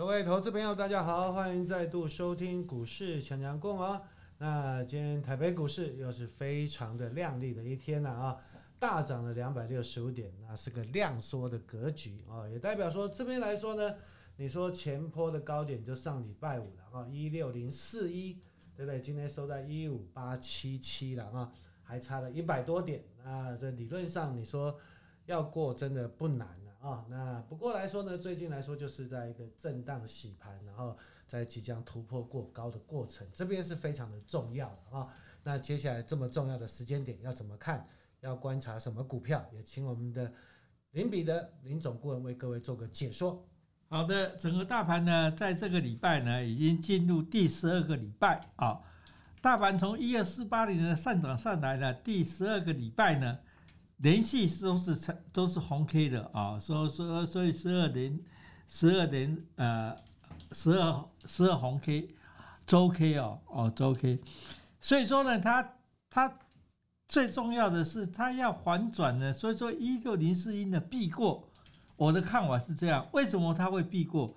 各位投资朋友，大家好，欢迎再度收听股市强强共啊！那今天台北股市又是非常的亮丽的一天了啊，大涨了两百六十五点，那是个量缩的格局啊，也代表说这边来说呢，你说前坡的高点就上礼拜五了啊，一六零四一，对不对？今天收在一五八七七了啊，还差了一百多点，那这理论上你说要过真的不难。啊、那不过来说呢，最近来说就是在一个震荡洗盘，然后在即将突破过高的过程，这边是非常的重要啊、那接下来这么重要的时间点要怎么看？要观察什么股票？也请我们的林彼得林总顾问为各位做个解说。好的，整个大盘呢，在这个礼拜呢，已经进入第十二个礼拜啊、大盘从一二四八零的上涨上来了，第十二个礼拜呢。连续都是成都是红 K 的啊，所以所所以十二连十二连呃十二十二红 K 周 K 哦哦周 K，所以说呢，它它最重要的是它要反转呢，所以说一六零四一呢避过，我的看法是这样，为什么它会避过？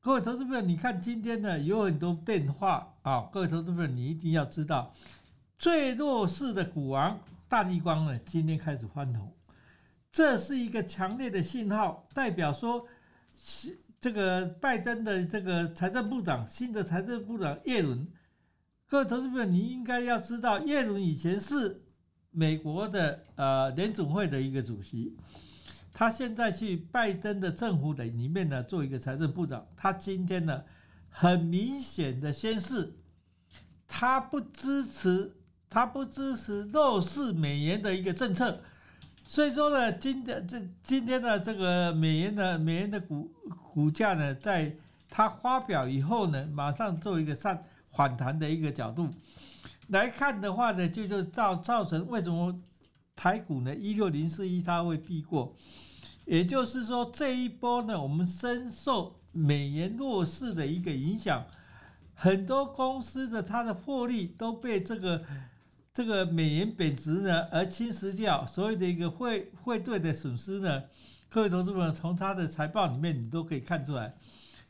各位投资朋友，你看今天呢有很多变化啊，各位投资朋友你一定要知道，最弱势的股王。大地光呢，今天开始翻红，这是一个强烈的信号，代表说，这个拜登的这个财政部长，新的财政部长耶伦，各位投资朋友，你应该要知道，耶伦以前是美国的呃联总会的一个主席，他现在去拜登的政府的里面呢做一个财政部长，他今天呢很明显的宣示，他不支持。他不支持弱势美元的一个政策，所以说呢，今天这今天的这个美元的美元的股股价呢，在他发表以后呢，马上做一个上反弹的一个角度。来看的话呢，就就造造成为什么台股呢一六零四一它会避过，也就是说这一波呢，我们深受美元弱势的一个影响，很多公司的它的获利都被这个。这个美元贬值呢，而侵蚀掉所谓的一个汇汇兑的损失呢，各位投资们从他的财报里面你都可以看出来，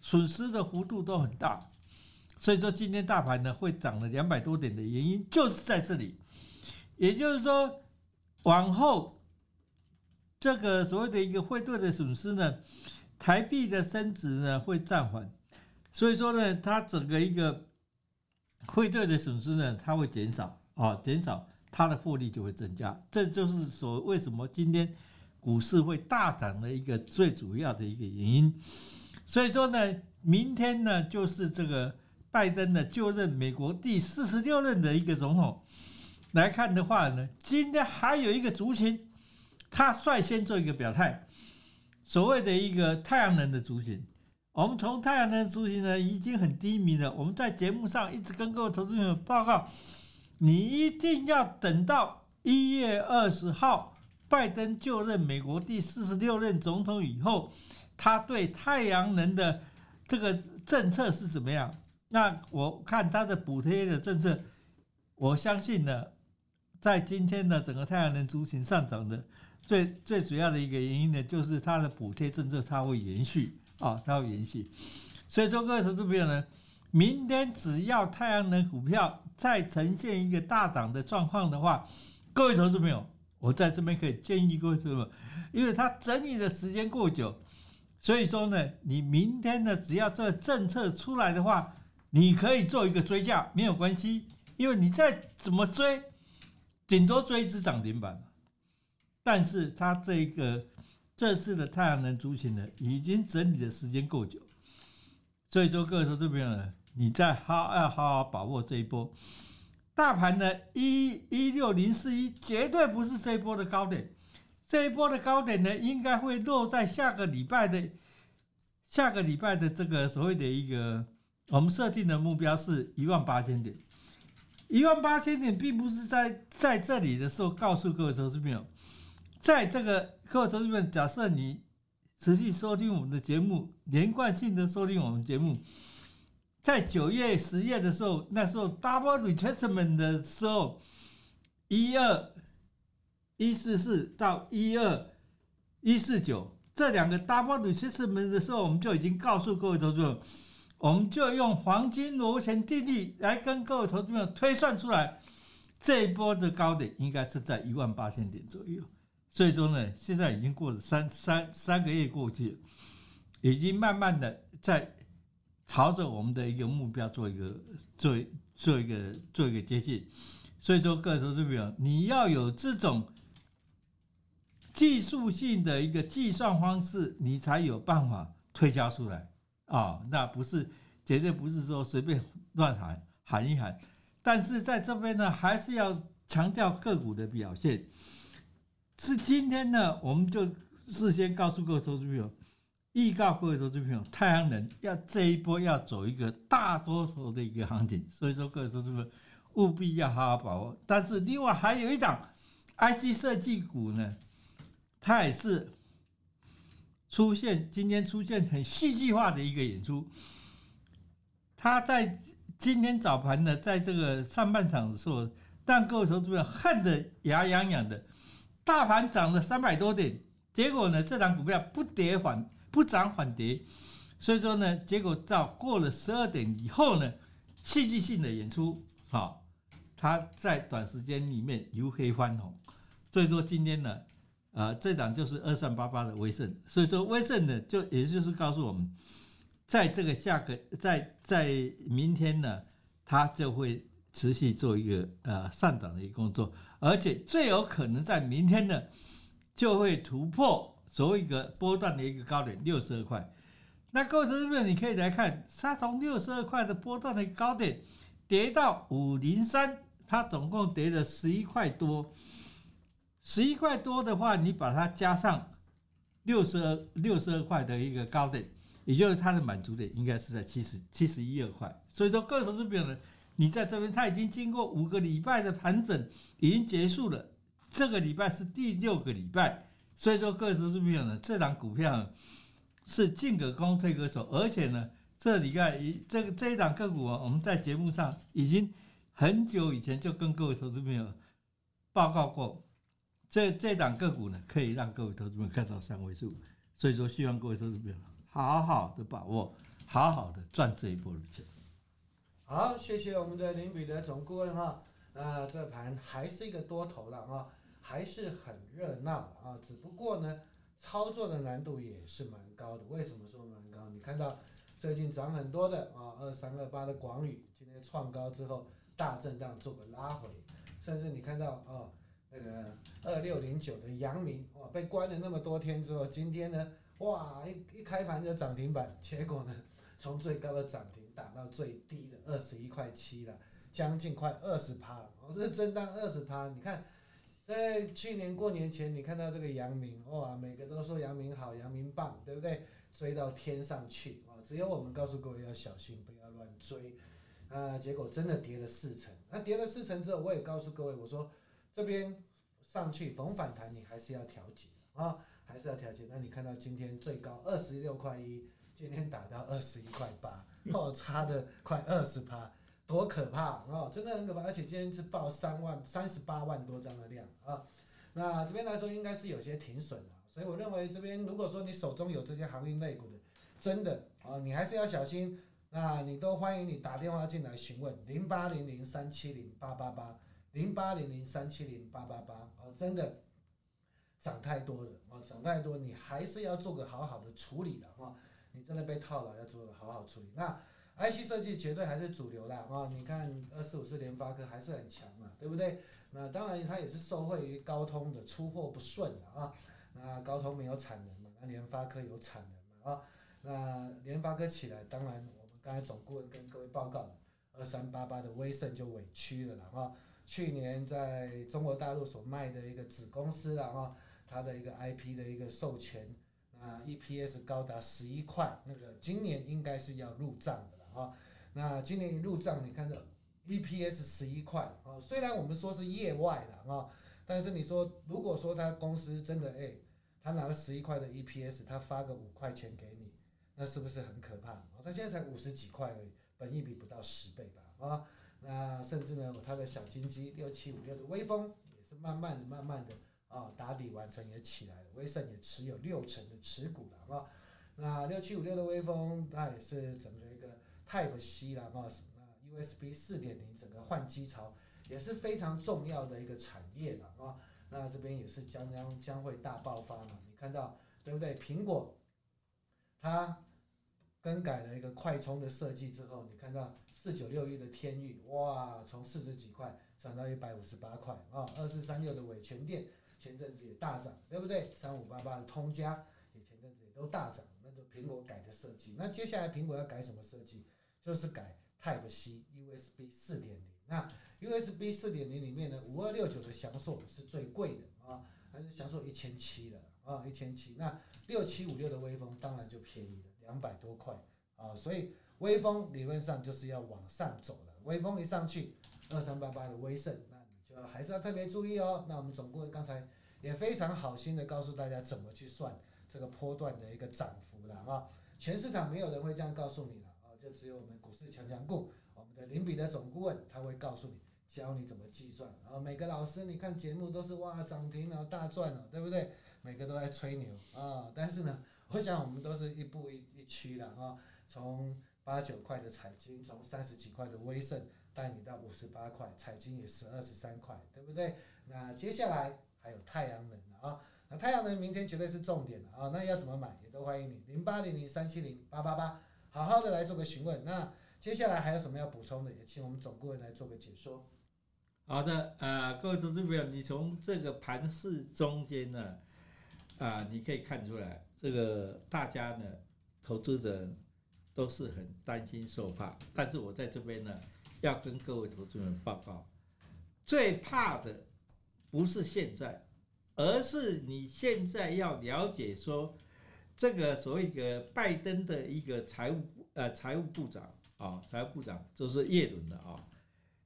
损失的幅度都很大。所以说今天大盘呢会涨了两百多点的原因就是在这里，也就是说往后这个所谓的一个汇兑的损失呢，台币的升值呢会暂缓，所以说呢它整个一个汇兑的损失呢它会减少。啊，减少它的获利就会增加，这就是说为什么今天股市会大涨的一个最主要的一个原因。所以说呢，明天呢就是这个拜登呢就任美国第四十六任的一个总统。来看的话呢，今天还有一个族群，他率先做一个表态，所谓的一个太阳能的族群。我们从太阳能族群呢已经很低迷了，我们在节目上一直跟各位投资朋友报告。你一定要等到一月二十号，拜登就任美国第四十六任总统以后，他对太阳能的这个政策是怎么样？那我看他的补贴的政策，我相信呢，在今天的整个太阳能族群上涨的最最主要的一个原因呢，就是他的补贴政策它会延续啊，它会延续。所以说，各位投资朋友呢。明天只要太阳能股票再呈现一个大涨的状况的话，各位投资朋友，我在这边可以建议各位什么？因为它整理的时间过久，所以说呢，你明天呢，只要这个政策出来的话，你可以做一个追价，没有关系，因为你再怎么追，顶多追一只涨停板。但是它这一个这次的太阳能族群呢，已经整理的时间够久。所以说，各位投资朋友呢，你再好要好好把握这一波，大盘的一一六零四一绝对不是这一波的高点，这一波的高点呢，应该会落在下个礼拜的下个礼拜的这个所谓的一个我们设定的目标是一万八千点，一万八千点并不是在在这里的时候告诉各位投资朋友，在这个各位投资朋友，假设你。持续收听我们的节目，连贯性的收听我们节目，在九月、十月的时候，那时候 double retracement 的时候，一二一四四到一二一四九这两个 double retracement 的时候，我们就已经告诉各位投资者，我们就用黄金螺旋定律来跟各位投资者推算出来，这一波的高点应该是在一万八千点左右。所以说呢，现在已经过了三三三个月过去了，已经慢慢的在朝着我们的一个目标做一个做做一个做一个接近。所以说，各位投资者，你要有这种。技术性的一个计算方式，你才有办法推敲出来啊、那不是绝对不是说随便乱喊喊一喊，但是在这边呢，还是要强调个股的表现。是今天呢，我们就事先告诉各位投资朋友，预告各位投资朋友，太阳能要这一波要走一个大多头的一个行情，所以说各位投资朋友务必要好好把握。但是另外还有一档 IC 设计股呢。它也是出现今天出现很戏剧化的一个演出。它在今天早盘呢，在这个上半场的时候，让各位投资朋友恨得牙痒痒的。大盘涨了三百多点，结果呢，这档股票不跌反不涨反跌，所以说呢，结果到过了十二点以后呢，戏剧性的演出，好，它在短时间里面由黑翻红，所以说今天呢。啊，这档就是二三八八的威盛，所以说威盛呢，就也就是告诉我们，在这个下个在在明天呢，它就会持续做一个呃上涨的一个工作，而且最有可能在明天呢，就会突破所谓一个波段的一个高点六十二块。那各位同学们，你可以来看，它从六十二块的波段的高点跌到五零三，它总共跌了十一块多。十一块多的话，你把它加上六十二六十二块的一个高点，也就是它的满足点应该是在七十七十一二块。所以说，各位投资朋友呢，你在这边，它已经经过五个礼拜的盘整，已经结束了。这个礼拜是第六个礼拜，所以说，各位投资朋友呢，这档股票是进可攻退可守，而且呢，这礼拜一这个这一档个股啊，我们在节目上已经很久以前就跟各位投资朋友报告过。这这档个股呢，可以让各位投资朋友看到三位数，所以说希望各位投资朋友好好的把握，好好的赚这一波的钱。好，谢谢我们的林彼得总顾问哈。那这盘还是一个多头了啊，还是很热闹啊。只不过呢，操作的难度也是蛮高的。为什么说蛮高？你看到最近涨很多的啊，二三二八的广宇今天创高之后大震荡做个拉回，甚至你看到啊。那个二六零九的阳明哇，被关了那么多天之后，今天呢，哇，一一开盘就涨停板，结果呢，从最高的涨停打到最低的二十一块七了，将近快二十趴，哦，是震荡二十趴。你看，在去年过年前，你看到这个阳明，哇，每个都说阳明好，阳明棒，对不对？追到天上去啊！只有我们告诉各位要小心，不要乱追啊！结果真的跌了四成，那跌了四成之后，我也告诉各位，我说。这边上去逢反弹，你还是要调节啊，还是要调节。那你看到今天最高二十六块一，今天打到二十一块八，哦，差的快二十趴，多可怕哦，真的很可怕。而且今天是报三万三十八万多张的量啊，那这边来说应该是有些停损了，所以我认为这边如果说你手中有这些航运类股的，真的啊，你还是要小心。那你都欢迎你打电话进来询问零八零零三七零八八八。零八零零三七零八八八哦，真的涨太多了哦，涨太多，你还是要做个好好的处理的哈。你真的被套牢，要做个好好处理。那 IC 设计绝对还是主流啦啊！你看二四五四联发科还是很强嘛，对不对？那当然它也是受惠于高通的出货不顺的啊。那高通没有产能嘛，那联发科有产能嘛啊。那联发科起来，当然我们刚才总顾问跟各位报告二三八八的威盛就委屈了啦啊。去年在中国大陆所卖的一个子公司了哈，它的一个 IP 的一个授权，啊 EPS 高达十一块，那个今年应该是要入账的啊。那今年一入账，你看到 EPS 十一块啊，虽然我们说是业外的啊，但是你说如果说他公司真的哎，他拿了十一块的 EPS，他发个五块钱给你，那是不是很可怕？他现在才五十几块而已，本益比不到十倍吧啊。那甚至呢，它的小金鸡六七五六的威风也是慢慢的、慢慢的啊，打底完成也起来了，威盛也持有六成的持股了啊。那六七五六的威风，它也是整个一 Type C 了啊，那 USB 四点零整个换机潮也是非常重要的一个产业了啊。那这边也是将将将会大爆发嘛，你看到对不对？苹果它更改了一个快充的设计之后，你看到四九六一的天钰，哇，从四十几块涨到一百五十八块啊，二四三六的伟全电前阵子也大涨，对不对？三五八八的通家也前阵子也都大涨。那就苹果改的设计，那接下来苹果要改什么设计？就是改 Type C USB 四点零。那 USB 四点零里面呢，五二六九的翔硕是最贵的啊，还是翔硕一千七的啊，一千七。那六七五六的威风当然就便宜了，两百多块啊。所以威风理论上就是要往上走了。威风一上去，二三八八的威盛，那你就还是要特别注意哦。那我们总共刚才也非常好心的告诉大家怎么去算。这个波段的一个涨幅了啊，全市场没有人会这样告诉你的，就只有我们股市强强滚，我们的林彼得总顾问他会告诉你，教你怎么计算。然后每个老师你看节目都是哇涨停了大赚了，对不对？每个都在吹牛啊，但是呢，我想我们都是一步一一趋的啊，从八九块的彩晶，从三十几块的威盛带你到五十八块，彩晶也是二十三块，对不对？那接下来还有太阳能啊。那太阳能明天绝对是重点了啊！那要怎么买也都欢迎你零八零零三七零八八八，好好的来做个询问。那接下来还有什么要补充的？也请我们总顾问来做个解说。好的，呃，各位投资朋友，你从这个盘势中间呢，啊、你可以看出来，这个大家呢，投资者都是很担心受怕。但是我在这边呢，要跟各位投资人报告，最怕的不是现在。而是你现在要了解说，这个所谓一个拜登的一个财务呃财务部长啊，财务部长就是耶伦的啊，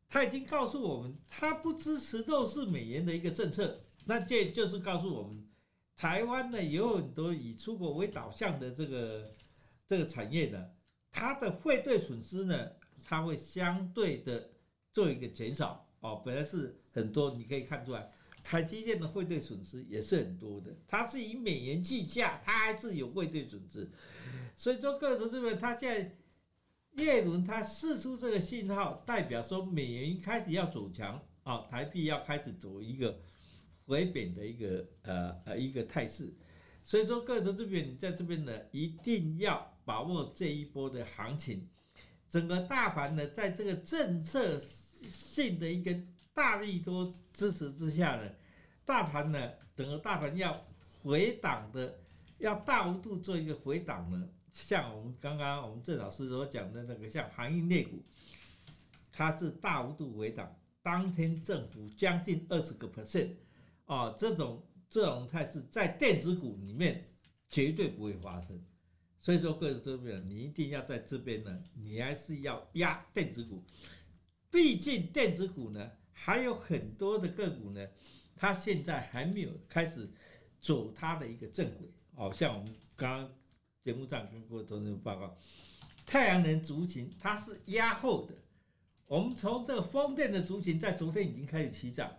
他已经告诉我们，他不支持弱势美元的一个政策。那这就是告诉我们，台湾呢有很多以出口为导向的这个这个产业呢，它的汇兑损失呢，它会相对的做一个减少哦。本来是很多，你可以看出来。台积电的汇兑损失也是很多的，它是以美元计价，它还是有汇兑损失。所以说，各位投资者，它现在叶伦他释出这个信号，代表说美元开始要走强啊，台币要开始走一个回贬的一个呃呃一个态势。所以说，各位投资者，你在这边呢，一定要把握这一波的行情。整个大盘呢，在这个政策性的一个。大力多支持之下呢，大盘呢，整个大盘要回档的，要大幅度做一个回档呢。像我们刚刚我们郑老师所讲的那个，像航运类股，它是大幅度回档，当天政府将近二十个 percent，啊，这种这种态势在电子股里面绝对不会发生。所以说，各位这边你一定要在这边呢，你还是要压电子股，毕竟电子股呢。还有很多的个股呢，它现在还没有开始走它的一个正轨。哦，像我们刚刚节目上跟各位同学报告，太阳能族群它是压后的。我们从这个风电的族群在昨天已经开始起涨，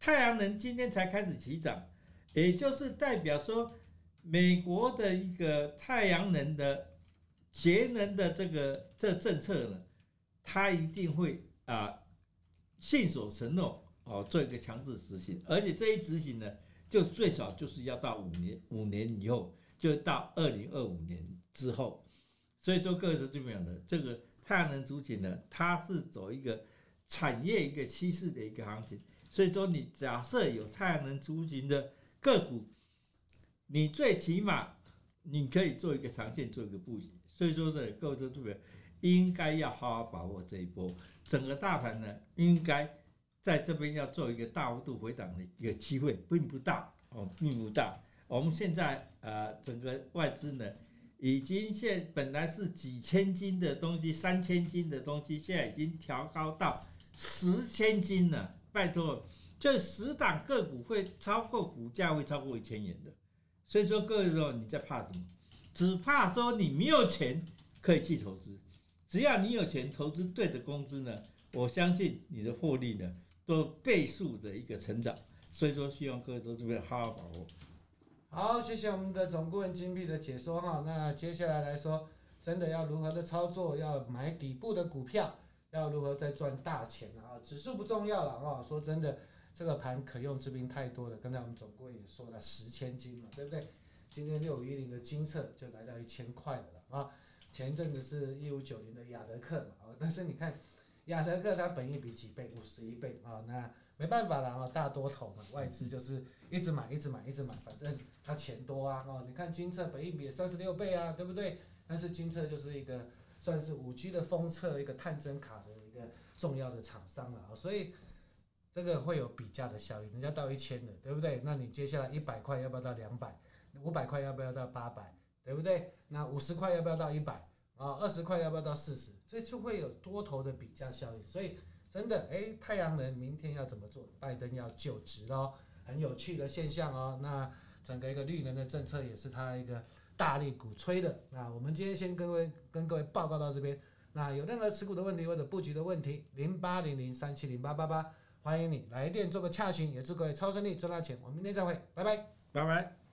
太阳能今天才开始起涨，也就是代表说，美国的一个太阳能的节能的这个这政策呢，它一定会啊。信守承诺哦，做一个强制执行，而且这一执行呢，就最少就是要到五年，五年以后就到二零二五年之后。所以说，各位投资朋友呢，这个太阳能主体呢，它是走一个产业一个趋势的一个行情。所以说，你假设有太阳能出行的个股，你最起码你可以做一个长线，做一个布局。所以说呢，各位投资朋友应该要好好把握这一波。整个大盘呢，应该在这边要做一个大幅度回档的一个机会，并不大哦，并不大。我们现在呃，整个外资呢，已经现本来是几千斤的东西，三千斤的东西，现在已经调高到十千斤了。拜托，这十档个股会超过股价会超过一千元的。所以说，各位说你在怕什么？只怕说你没有钱可以去投资。只要你有钱投资对的公司呢，我相信你的获利呢都倍数的一个成长。所以说希望各位都这边好好把握。好，谢谢我们的总顾问精辟的解说哈。那接下来来说，真的要如何的操作？要买底部的股票，要如何再赚大钱啊？指数不重要了啊。说真的，这个盘可用之兵太多了。刚才我们总顾问也说了，十千金嘛，对不对？今天六五一零的精测就来到一千块了啊。前阵子是一五九零的亚德客嘛，哦但是你看亚德客它本益比几倍？五十一倍啊，那没办法了啊，大多头嘛，外资就是一直买，一直买，一直买，反正它钱多啊，哦，你看金测本益比三十六倍啊，对不对？但是金测就是一个算是五 G 的封测一个探针卡的一个重要的厂商了啊，所以这个会有比价的效应，人家到一千了，对不对？那你接下来一百块要不要到两百？五百块要不要到八百？对不对？那五十块要不要到一百？啊，二十块要不要到四十？这就会有多头的比价效应。所以真的，哎，太阳能明天要怎么做？拜登要就职喽，很有趣的现象哦。那整个一个绿能的政策也是他一个大力鼓吹的。那我们今天先跟各位跟各位报告到这边。那有任何持股的问题或者布局的问题，零八零零三七零八八八，欢迎你来电做个洽询。也祝各位超顺利赚大钱。我们明天再会，拜拜，拜拜。